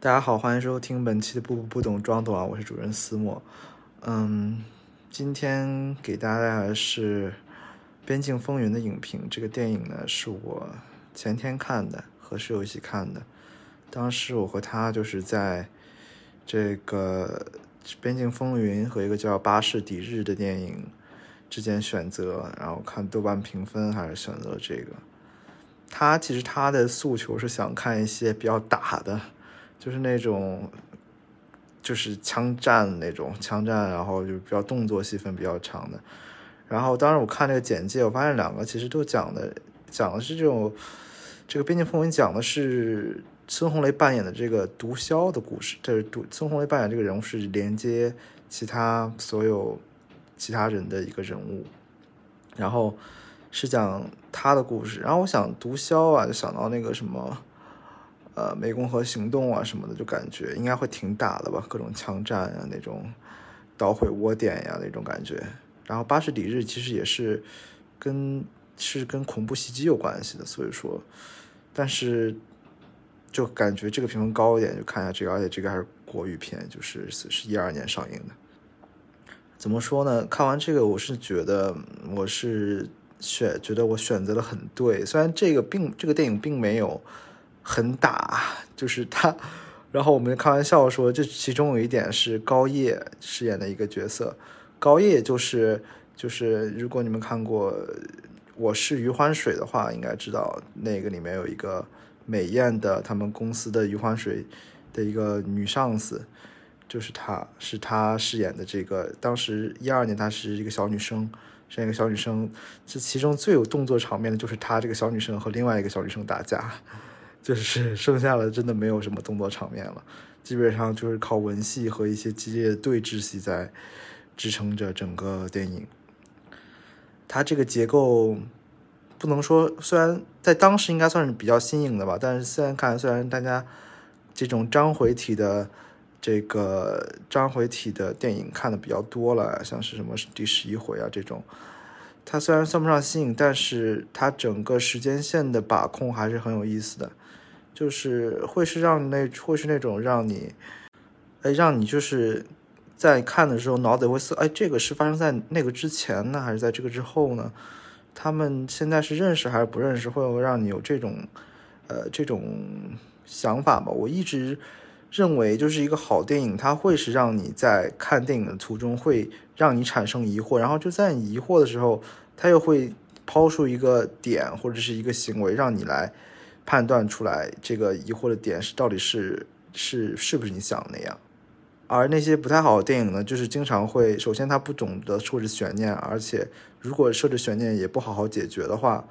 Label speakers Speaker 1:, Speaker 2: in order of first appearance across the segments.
Speaker 1: 大家好，欢迎收听本期的不不不懂装懂啊，我是主任思墨。嗯，今天给大家带来的是《边境风云》的影评。这个电影呢，是我前天看的，和室友一起看的。当时我和他就是在这个《边境风云》和一个叫《巴士底日》的电影之间选择，然后看豆瓣评分，还是选择这个。他其实他的诉求是想看一些比较打的。就是那种，就是枪战那种枪战，然后就比较动作戏份比较长的。然后当时我看这个简介，我发现两个其实都讲的讲的是这种，这个《边境风云》讲的是孙红雷扮演的这个毒枭的故事。这是毒孙红雷扮演这个人物是连接其他所有其他人的一个人物，然后是讲他的故事。然后我想毒枭啊，就想到那个什么。呃，湄公河行动啊什么的，就感觉应该会挺打的吧，各种枪战啊，那种捣毁窝点呀那种感觉。然后巴士底日其实也是跟是跟恐怖袭击有关系的，所以说，但是就感觉这个评分高一点，就看一下这个，而且这个还是国语片，就是是一二年上映的。怎么说呢？看完这个，我是觉得我是选，觉得我选择的很对。虽然这个并这个电影并没有。很打，就是他，然后我们开玩笑说，这其中有一点是高叶饰演的一个角色，高叶就是就是如果你们看过《我是余欢水》的话，应该知道那个里面有一个美艳的他们公司的余欢水的一个女上司，就是她，是她饰演的这个，当时一二年她是一个小女生，饰演一个小女生，这其中最有动作场面的就是她这个小女生和另外一个小女生打架。就是 剩下的真的没有什么动作场面了，基本上就是靠文戏和一些激烈的对峙戏在支撑着整个电影。它这个结构不能说，虽然在当时应该算是比较新颖的吧，但是现在看，虽然大家这种章回体的这个章回体的电影看的比较多了，像是什么第十一回啊这种。它虽然算不上新颖，但是它整个时间线的把控还是很有意思的，就是会是让那会是那种让你，哎，让你就是在看的时候脑子会思，哎，这个是发生在那个之前呢，还是在这个之后呢？他们现在是认识还是不认识？会让你有这种，呃，这种想法吧。我一直。认为就是一个好电影，它会是让你在看电影的途中会让你产生疑惑，然后就在你疑惑的时候，它又会抛出一个点或者是一个行为，让你来判断出来这个疑惑的点是到底是是是不是你想的那样。而那些不太好的电影呢，就是经常会首先它不懂得设置悬念，而且如果设置悬念也不好好解决的话，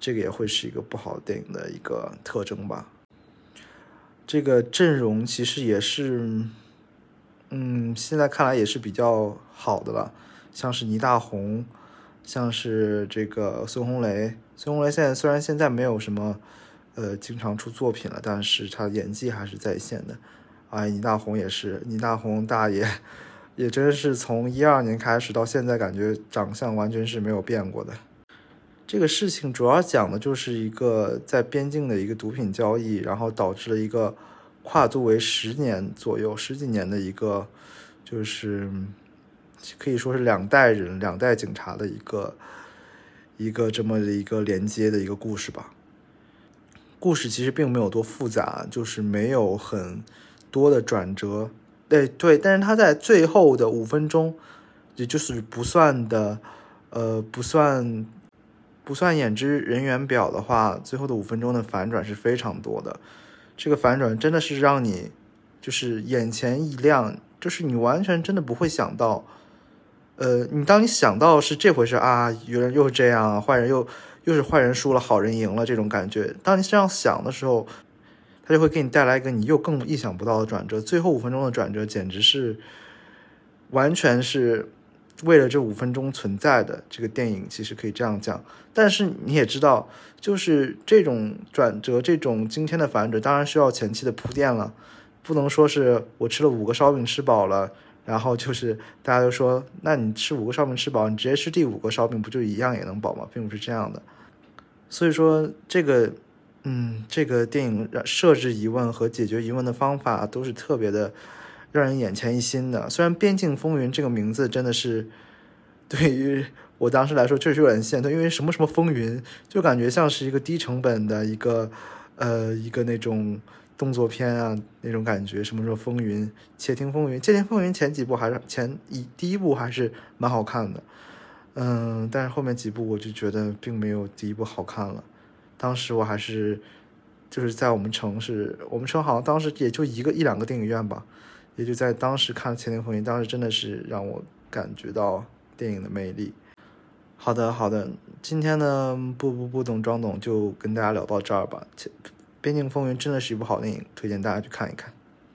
Speaker 1: 这个也会是一个不好电影的一个特征吧。这个阵容其实也是，嗯，现在看来也是比较好的了。像是倪大红，像是这个孙红雷。孙红雷现在虽然现在没有什么，呃，经常出作品了，但是他演技还是在线的。哎，倪大红也是，倪大红大爷，也真是从一二年开始到现在，感觉长相完全是没有变过的。这个事情主要讲的就是一个在边境的一个毒品交易，然后导致了一个跨度为十年左右、十几年的一个，就是可以说是两代人、两代警察的一个一个这么的一个连接的一个故事吧。故事其实并没有多复杂，就是没有很多的转折。对对，但是他在最后的五分钟，也就是不算的，呃，不算。不算演职人员表的话，最后的五分钟的反转是非常多的。这个反转真的是让你就是眼前一亮，就是你完全真的不会想到，呃，你当你想到是这回事啊，有人又是这样，坏人又又是坏人输了，好人赢了这种感觉。当你这样想的时候，他就会给你带来一个你又更意想不到的转折。最后五分钟的转折简直是完全是。为了这五分钟存在的这个电影，其实可以这样讲。但是你也知道，就是这种转折、这种惊天的反转，当然需要前期的铺垫了。不能说是我吃了五个烧饼吃饱了，然后就是大家都说，那你吃五个烧饼吃饱，你直接吃第五个烧饼不就一样也能饱吗？并不是这样的。所以说，这个嗯，这个电影设置疑问和解决疑问的方法都是特别的让人眼前一新的。虽然《边境风云》这个名字真的是对于我当时来说确实有点限，因为什么什么风云，就感觉像是一个低成本的一个呃一个那种动作片啊那种感觉。什么什么风云，窃听风云，窃听风云前几部还是前一第一部还是蛮好看的，嗯，但是后面几部我就觉得并没有第一部好看了。当时我还是就是在我们城市，我们城好像当时也就一个一两个电影院吧，也就在当时看《千年风云》，当时真的是让我感觉到电影的魅力。好的，好的，今天呢不不不懂装懂就跟大家聊到这儿吧。《边境风云》真的是一部好电影，推荐大家去看一看。